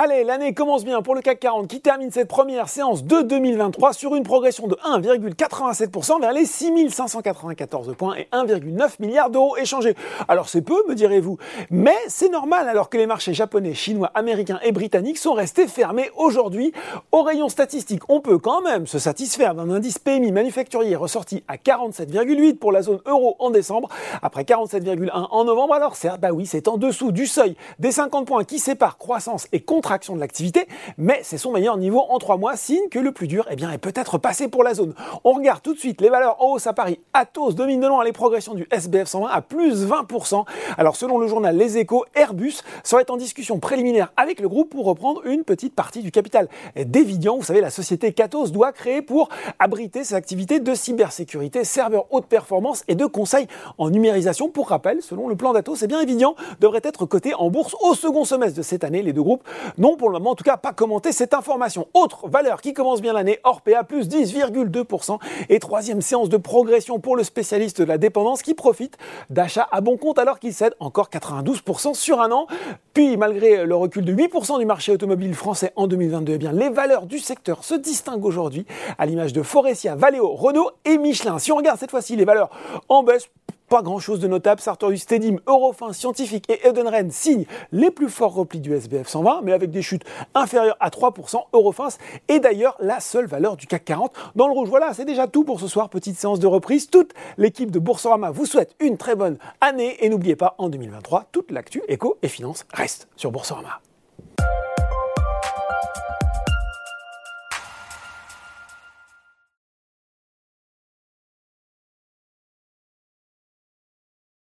Allez, l'année commence bien pour le CAC 40 qui termine cette première séance de 2023 sur une progression de 1,87% vers les 6594 points et 1,9 milliards d'euros échangés. Alors c'est peu, me direz-vous, mais c'est normal alors que les marchés japonais, chinois, américains et britanniques sont restés fermés aujourd'hui. Au rayon statistique, on peut quand même se satisfaire d'un indice PMI manufacturier ressorti à 47,8 pour la zone euro en décembre, après 47,1 en novembre. Alors certes, bah oui, c'est en dessous du seuil des 50 points qui séparent croissance et contre contraction de l'activité, mais c'est son meilleur niveau en trois mois, signe que le plus dur eh bien, est peut-être passé pour la zone. On regarde tout de suite les valeurs en hausse à Paris. Atos domine de loin les progressions du SBF 120 à plus 20%. Alors selon le journal Les Échos, Airbus serait en discussion préliminaire avec le groupe pour reprendre une petite partie du capital d'Evidian. Vous savez, la société qu'Atos doit créer pour abriter ses activités de cybersécurité, serveurs haute performance et de conseil en numérisation. Pour rappel, selon le plan d'Atos, eh bien Evidian devrait être coté en bourse au second semestre de cette année. Les deux groupes non, pour le moment, en tout cas, pas commenté cette information. Autre valeur qui commence bien l'année, Orpea plus 10,2%. Et troisième séance de progression pour le spécialiste de la dépendance qui profite d'achats à bon compte alors qu'il cède encore 92% sur un an. Puis, malgré le recul de 8% du marché automobile français en 2022, eh bien, les valeurs du secteur se distinguent aujourd'hui à l'image de Forestia, Valeo, Renault et Michelin. Si on regarde cette fois-ci les valeurs en baisse, pas grand chose de notable. Sartorius, Tedim, Eurofin, Scientifique et Edenred signent les plus forts replis du SBF 120, mais avec des chutes inférieures à 3%. Eurofins est d'ailleurs la seule valeur du CAC 40 dans le rouge. Voilà, c'est déjà tout pour ce soir. Petite séance de reprise. Toute l'équipe de Boursorama vous souhaite une très bonne année et n'oubliez pas, en 2023, toute l'actu éco et finance reste sur Boursorama.